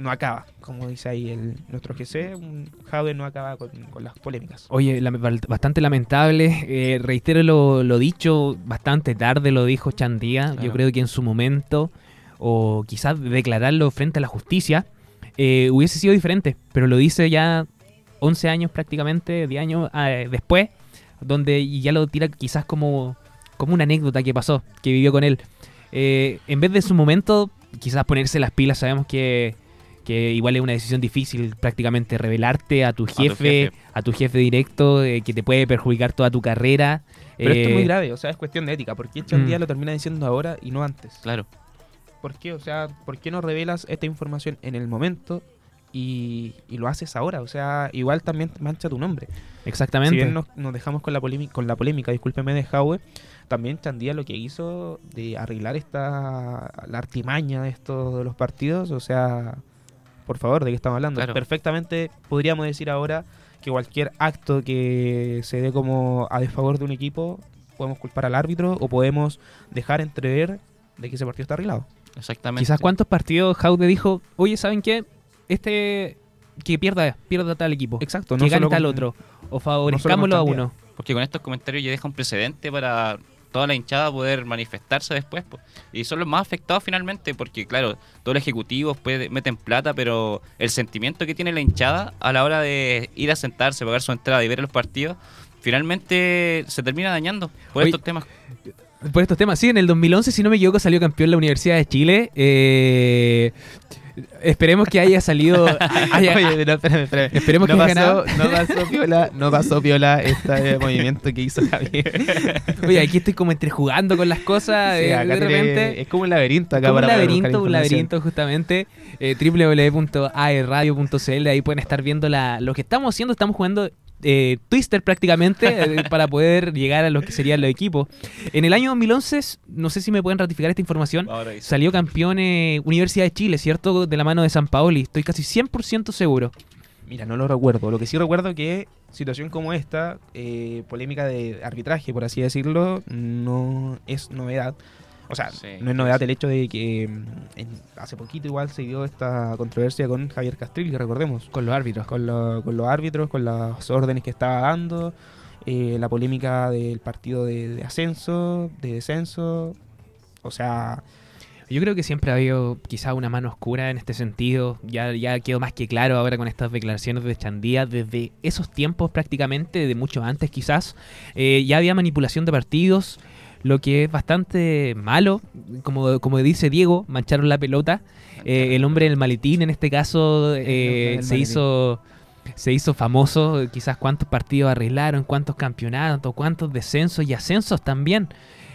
no acaba. Como dice ahí el, nuestro GC, un Jaude no acaba con, con las polémicas. Oye, la- bastante lamentable. eh, reitero lo, lo dicho, bastante tarde lo dijo Chandía. Yo creo que en su momento, o quizás declararlo frente a la justicia, eh, hubiese sido diferente. Pero lo dice ya 11 años prácticamente, 10 años eh, después, donde ya lo tira quizás como, como una anécdota que pasó, que vivió con él. Eh, en vez de su momento, quizás ponerse las pilas, sabemos que, que igual es una decisión difícil prácticamente revelarte a tu tu jefe, a tu jefe. directo, eh, que te puede perjudicar toda tu carrera. Pero esto es Eh, muy grave, o sea, es cuestión de ética. ¿Por qué Chandía Mm. lo termina diciendo ahora y no antes? Claro. ¿Por qué? O sea, ¿por qué no revelas esta información en el momento y, y lo haces ahora? O sea, igual también mancha tu nombre. Exactamente. Si bien nos, nos dejamos con la polémica, con la polémica, discúlpeme, de Jaue, también Chandía lo que hizo de arreglar esta la artimaña de estos de los partidos, o sea, por favor, ¿de qué estamos hablando? Claro. Perfectamente podríamos decir ahora que cualquier acto que se dé como a desfavor de un equipo, podemos culpar al árbitro o podemos dejar entrever de que ese partido está arreglado. Exactamente. Quizás cuántos partidos Jaude dijo, oye, ¿saben qué? Este que pierda, pierda tal equipo. Exacto, que gane tal con- otro. O favorezcámoslo a uno. Porque con estos comentarios ya deja un precedente para toda la hinchada poder manifestarse después. po. Y son los más afectados finalmente, porque claro, todos los ejecutivos puede- meten plata, pero el sentimiento que tiene la hinchada a la hora de ir a sentarse, pagar su entrada y ver los partidos, finalmente se termina dañando por estos temas. Por estos temas, sí, en el 2011, si no me equivoco, salió campeón la Universidad de Chile. Eh, esperemos que haya salido... haya- Oye, no, espérame, espérame. Esperemos no que haya ganado. no pasó piola, no pasó piola este movimiento que hizo Javier. Oye, aquí estoy como entre jugando con las cosas. Sí, eh, acá de tiene- repente... es como un laberinto acá Como un para buscar laberinto, un laberinto justamente. Eh, www.aerradio.cl, ahí pueden estar viendo la, lo que estamos haciendo. Estamos jugando eh, Twister prácticamente eh, para poder llegar a lo que serían los equipos. En el año 2011, no sé si me pueden ratificar esta información, salió campeón eh, Universidad de Chile, ¿cierto? De la mano de San Paoli. Estoy casi 100% seguro. Mira, no lo recuerdo. Lo que sí recuerdo que situación como esta, eh, polémica de arbitraje, por así decirlo, no es novedad. O sea, Sí, no es novedad sí. el hecho de que mm, en- hace poquito igual se dio esta controversia con Javier Castril, que recordemos, Con los árbitros. con, lo- con los árbitros, con las órdenes que estaba dando, eh, la polémica del partido de, de ascenso, de descenso. O sea, Yo creo que siempre ha habido quizá una mano oscura en este sentido. Ya, ya quedó más que claro ahora con estas declaraciones de Chandía. Desde esos tiempos prácticamente, de mucho antes quizás, eh, ya había manipulación de partidos. Lo que es bastante malo, como, como dice Diego, mancharon la pelota. Eh, el hombre en el maletín, en este caso, eh, se maletín. hizo se hizo famoso, quizás cuántos partidos arreglaron, cuántos campeonatos, cuántos descensos y ascensos también.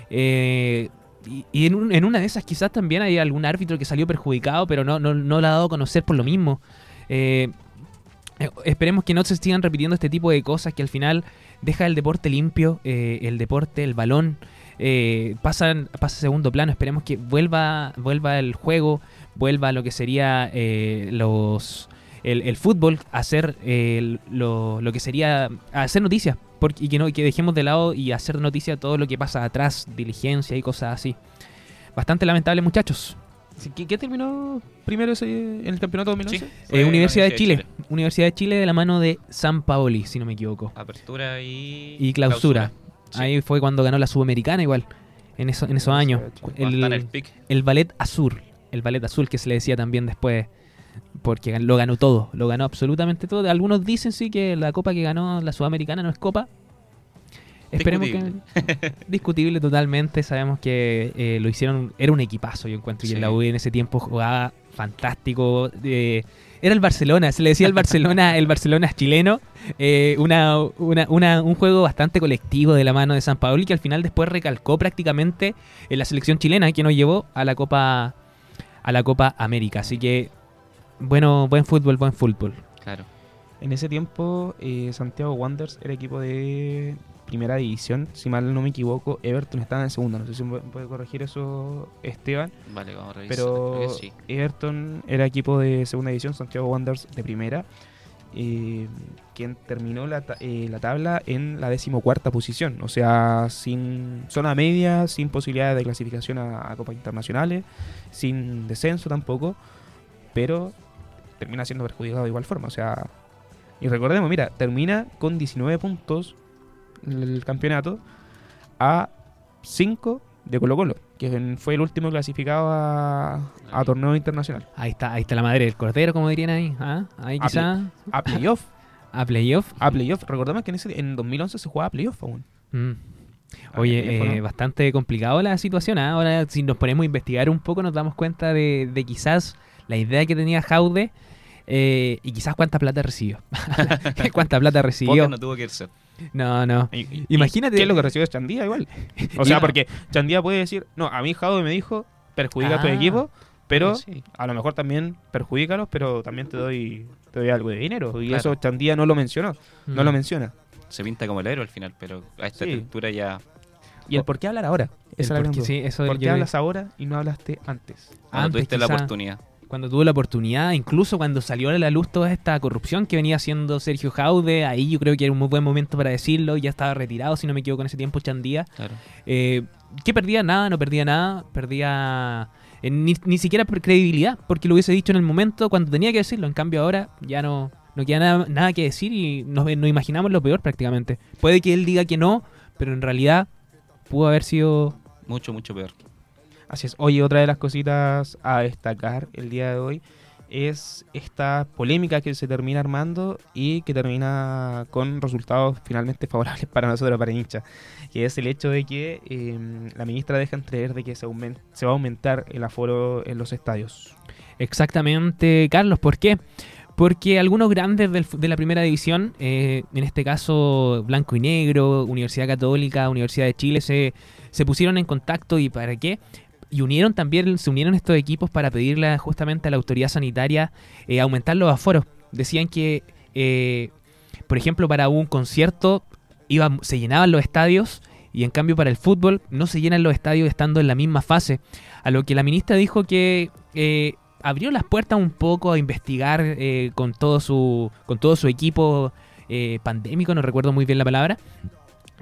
Eh, y y en, un- en una de esas quizás también hay algún árbitro que salió perjudicado, pero no, no, no lo ha dado a conocer por lo mismo. Eh, esperemos que no se sigan repitiendo este tipo de cosas que al final deja el deporte limpio, eh, el deporte, el balón, eh, pasan, pasa a segundo plano. Esperemos que vuelva, vuelva el juego, vuelva lo que sería eh, los el, el fútbol a hacer eh, lo, lo que sería hacer noticias porque, y que no que dejemos de lado y hacer noticia todo lo que pasa atrás, diligencia y cosas así. Bastante lamentable, muchachos. ¿Qué, qué terminó primero ese, en el campeonato 2011? Sí, Eh, fue la Universidad de Chile. Universidad de Chile de la mano de San Paoli, si no me equivoco. Apertura y. Y clausura. Sí. Ahí fue cuando ganó la Sudamericana igual, en, eso, en esos años. El El, pic. el ballet azul, el ballet azul que se le decía también después, porque lo ganó todo, lo ganó absolutamente todo. Algunos dicen sí que la copa que ganó la Sudamericana no es copa. Esperemos que discutible totalmente. Sabemos que eh, lo hicieron, era un equipazo, yo encuentro. Y en la U en ese tiempo jugaba fantástico. eh, era el Barcelona, se le decía el Barcelona, el Barcelona chileno. eh, una, una- una- un juego bastante colectivo de la mano de San Paolo y que al final después recalcó prácticamente en la selección chilena que nos llevó a la Copa a la Copa América. Así que bueno, buen fútbol, buen fútbol. Claro. En ese tiempo, eh, Santiago Wanderers era equipo de primera división. Si mal no me equivoco, Everton estaba en segunda. No sé si me puede corregir eso, Esteban. Vale, vamos a revisar. Pero sí. Everton era equipo de segunda división, Santiago Wanderers de primera. eh, quien terminó la, ta- eh, la tabla en la decimocuarta posición, o sea, sin zona media, sin posibilidades de clasificación a, a copas internacionales, sin descenso tampoco, pero termina siendo perjudicado de igual forma, o sea, y recordemos, mira, termina con 19 puntos el campeonato a 5 de Colo Colo, que fue el último clasificado a, a torneo internacional, Ahí está, ahí está la madre del cordero, como dirían ahí. ¿ah? Ahí A quizá a playoff. a playoff. A playoff. Recordemos que en, ese, en 2011 se jugaba a playoff aún. Mm. Oye, eh, bastante complicado la situación. ¿ah? Ahora, si nos ponemos a investigar un poco, nos damos cuenta de, de quizás la idea que tenía Jaude eh, y quizás cuánta plata recibió. cuánta plata recibió. No tuvo que ser. No, no. Y- y- Imagínate- ¿Qué es lo que recibe Chandía igual? O sea, Ya. porque Chandía puede decir, no, a mí Jaude me dijo, perjudica a tu Ah. equipo, pero Sí. a lo mejor también perjudícalos, pero también te doy, te doy algo de dinero. Y Claro. eso Chandía no lo mencionó, no Mm. lo menciona. Se pinta como el héroe al final, pero a esta Sí. altura ya. ¿Y el por qué hablar ahora? El Esa es la por qué, sí, eso ¿Por qué hablas ahora y no hablaste antes? Cuando Antes, tuviste la oportunidad. Cuando tuvo la oportunidad, incluso cuando salió a la luz toda esta corrupción que venía haciendo Sergio Jaude, ahí yo creo que era un muy buen momento para decirlo, ya estaba retirado, si no me equivoco, en ese tiempo Chandía. Claro. Eh, ¿Qué perdía? Nada, no perdía nada, perdía eh, ni, ni siquiera por credibilidad, porque lo hubiese dicho en el momento cuando tenía que decirlo, en cambio ahora ya no, no queda nada, nada que decir y nos, nos imaginamos lo peor prácticamente. Puede que él diga que no, pero en realidad pudo haber sido... Mucho, mucho peor. Así es. Oye, otra de las cositas a destacar el día de hoy es esta polémica que se termina armando y que termina con resultados finalmente favorables para nosotros, para hinchas, que es el hecho de que eh, la ministra deja entrever de que se, va a aumentar el aforo en los estadios. Exactamente, Carlos, ¿por qué? Porque algunos grandes de la primera división, eh, en este caso Blanco y Negro, Universidad Católica, Universidad de Chile, se pusieron en contacto y para qué. Y unieron también, se unieron estos equipos para pedirle justamente a la autoridad sanitaria eh, aumentar los aforos. Decían que, eh, por ejemplo, para un concierto iba, se llenaban los estadios y en cambio para el fútbol no se llenan los estadios estando en la misma fase. A lo que la ministra dijo que eh, abrió las puertas un poco a investigar con todo su con todo su equipo pandémico, no recuerdo muy bien la palabra.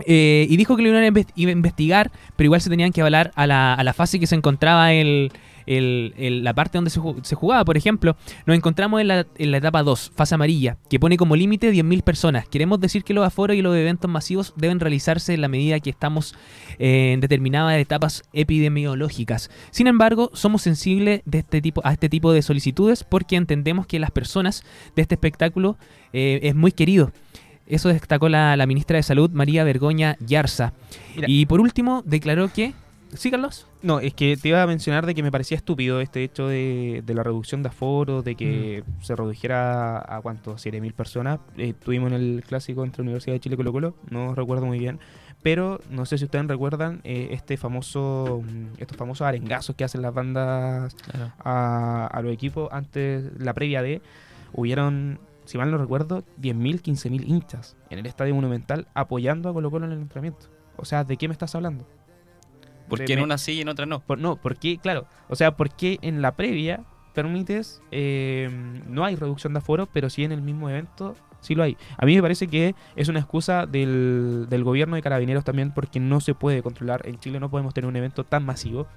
Eh, y dijo que lo iban a investigar, pero igual se tenían que avalar a la, a la fase que se encontraba el, el- la parte donde se, se jugaba. Por ejemplo, nos encontramos en la, en la etapa 2, fase amarilla, que pone como límite 10.000 personas. Queremos decir que los aforos y los eventos masivos deben realizarse en la medida que estamos eh, en determinadas etapas epidemiológicas. Sin embargo, somos sensibles de este tipo, a este tipo de solicitudes porque entendemos que las personas de este espectáculo eh, es muy querido. Eso destacó la, la ministra de Salud, María Vergoña Yarza. Mira. Y por último, declaró que... Sí, Carlos. No, es que te iba a mencionar de que me parecía estúpido este hecho de, de la reducción de aforo, de que Mm. se redujera a cuánto, 7.000 personas. Eh, tuvimos en el clásico entre Universidad de Chile y Colo Colo, no recuerdo muy bien. Pero no sé si ustedes recuerdan eh, este famoso, mm, estos famosos arengazos que hacen las bandas a, a los equipos antes, la previa de, hubieron, si mal no recuerdo, 10.000, 15.000 hinchas en el Estadio Monumental apoyando a Colo Colo en el entrenamiento. O sea, ¿de qué me estás hablando? Porque de- en una sí y en otra no. por, no, porque, claro, o sea, porque en la previa permites, eh, no hay reducción de aforo, pero sí en el mismo evento sí lo hay. A mí me parece que es una excusa del, del gobierno de carabineros también porque no se puede controlar. En Chile no podemos tener un evento tan masivo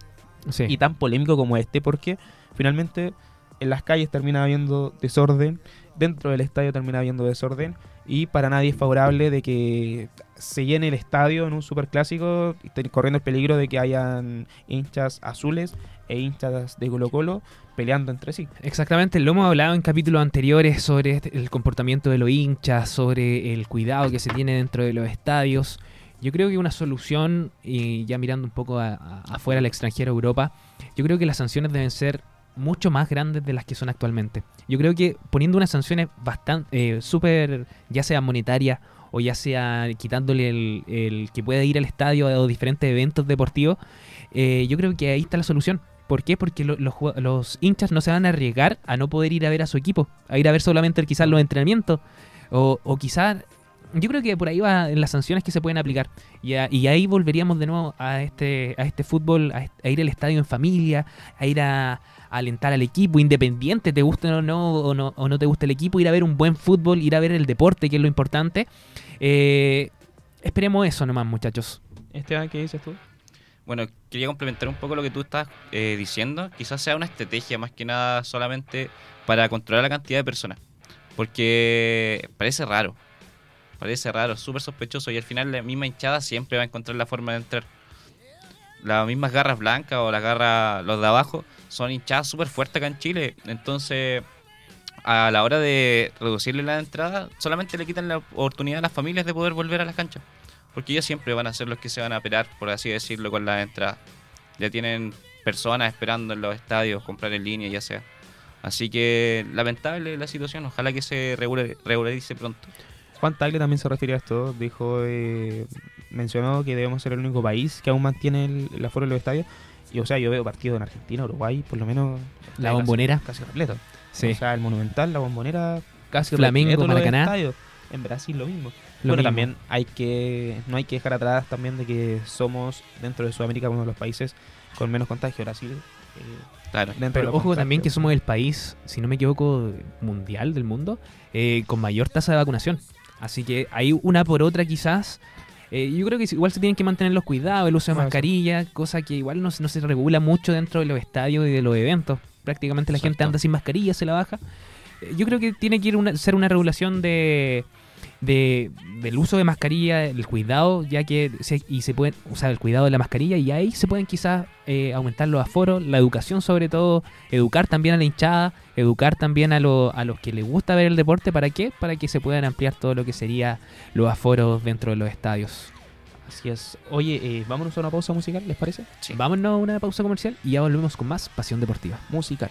Sí. y tan polémico como este porque finalmente en las calles termina habiendo desorden, dentro del estadio termina habiendo desorden y para nadie es favorable de que se llene el estadio en un superclásico corriendo el peligro de que hayan hinchas azules e hinchas de Colo Colo peleando entre sí. Exactamente, lo hemos hablado en capítulos anteriores sobre este- el comportamiento de los hinchas, sobre el cuidado que se tiene dentro de los estadios. Yo creo que una solución, y ya mirando un poco afuera al extranjero, Europa, yo creo que las sanciones deben ser mucho más grandes de las que son actualmente. Yo creo que poniendo unas sanciones bastante, súper, ya sea monetarias o ya sea quitándole el, el que pueda ir al estadio o diferentes eventos deportivos, eh, yo creo que ahí está la solución. ¿Por qué? Porque lo- los, los hinchas no se van a arriesgar a no poder ir a ver a su equipo, a ir a ver solamente quizás los entrenamientos. O, o quizás, yo creo que por ahí va en las sanciones que se pueden aplicar. Y, a- y ahí volveríamos de nuevo a este, a este fútbol, a, a ir al estadio en familia, a ir a, a alentar al equipo, independiente, te guste o no, o no, o no te guste el equipo, ir a ver un buen fútbol, ir a ver el deporte, que es lo importante. Eh, esperemos eso nomás, muchachos. Esteban, ¿qué dices tú? Bueno, quería complementar un poco lo que tú estás eh, diciendo. Quizás sea una estrategia más que nada solamente para controlar la cantidad de personas. Porque parece raro. Parece raro, súper sospechoso. Y al final la misma hinchada siempre va a encontrar la forma de entrar. Las mismas garras blancas o las garras, los de abajo, son hinchadas súper fuertes acá en Chile. Entonces, a la hora de reducirle la entrada, solamente le quitan la oportunidad a las familias de poder volver a las canchas. Porque ellos siempre van a ser los que se van a operar, por así decirlo, con la entrada. Ya tienen personas esperando en los estadios, comprar en línea, ya sea. Así que lamentable la situación, ojalá que se regularice pronto. Juan Tagle también se refirió a esto, dijo, eh, mencionó que debemos ser el único país que aún mantiene el, el aforo de los estadios. Y o sea, yo veo partidos en Argentina, Uruguay, por lo menos... La casi- Bombonera. Casi, repleto. Sí. O sea, el Monumental, la Bombonera, casi Flamengo, los Maracaná. estadios. En Brasil lo mismo. Lo bueno, mismo. también hay que no hay que dejar atrás también de que somos dentro de Sudamérica uno de los países con menos contagio. Brasil. eh, Claro. Pero los ojo también que somos el país, si no me equivoco, mundial del mundo, eh, con mayor tasa de vacunación. Así que hay una por otra quizás. eh, yo creo que igual se tienen que mantener los cuidados, el uso de sí. mascarilla, cosa que igual no, se- no se regula mucho dentro de los estadios y de los eventos. Prácticamente la gente anda sin mascarilla, se la baja. Eh, Yo creo que tiene que ir una- ser una regulación de, de- del uso de mascarilla, el cuidado, ya que se, y se pueden usar el cuidado de la mascarilla y ahí se pueden quizás eh, aumentar los aforos, la educación sobre todo, educar también a la hinchada, educar también a, lo- a los que les gusta ver el deporte, ¿para qué? Para que se puedan ampliar todo lo que sería los aforos dentro de los estadios. Así es. Oye, eh, vámonos a una pausa musical, ¿les parece? Sí. Vámonos a una pausa comercial y ya volvemos con más Pasión Deportiva. Musical.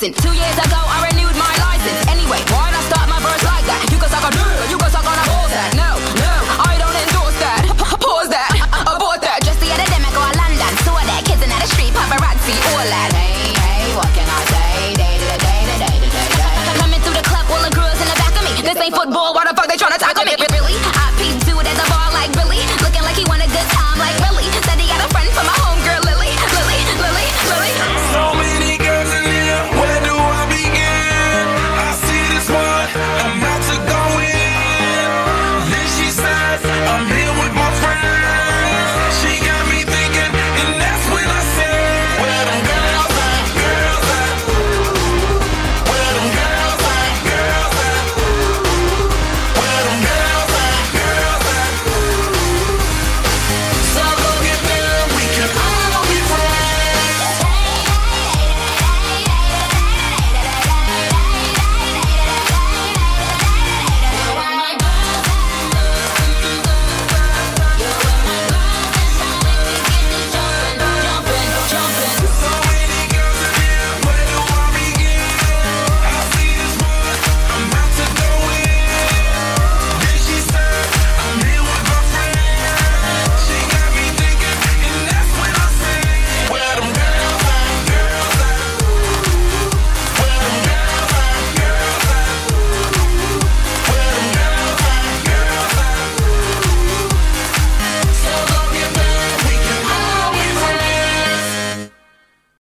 listen to you.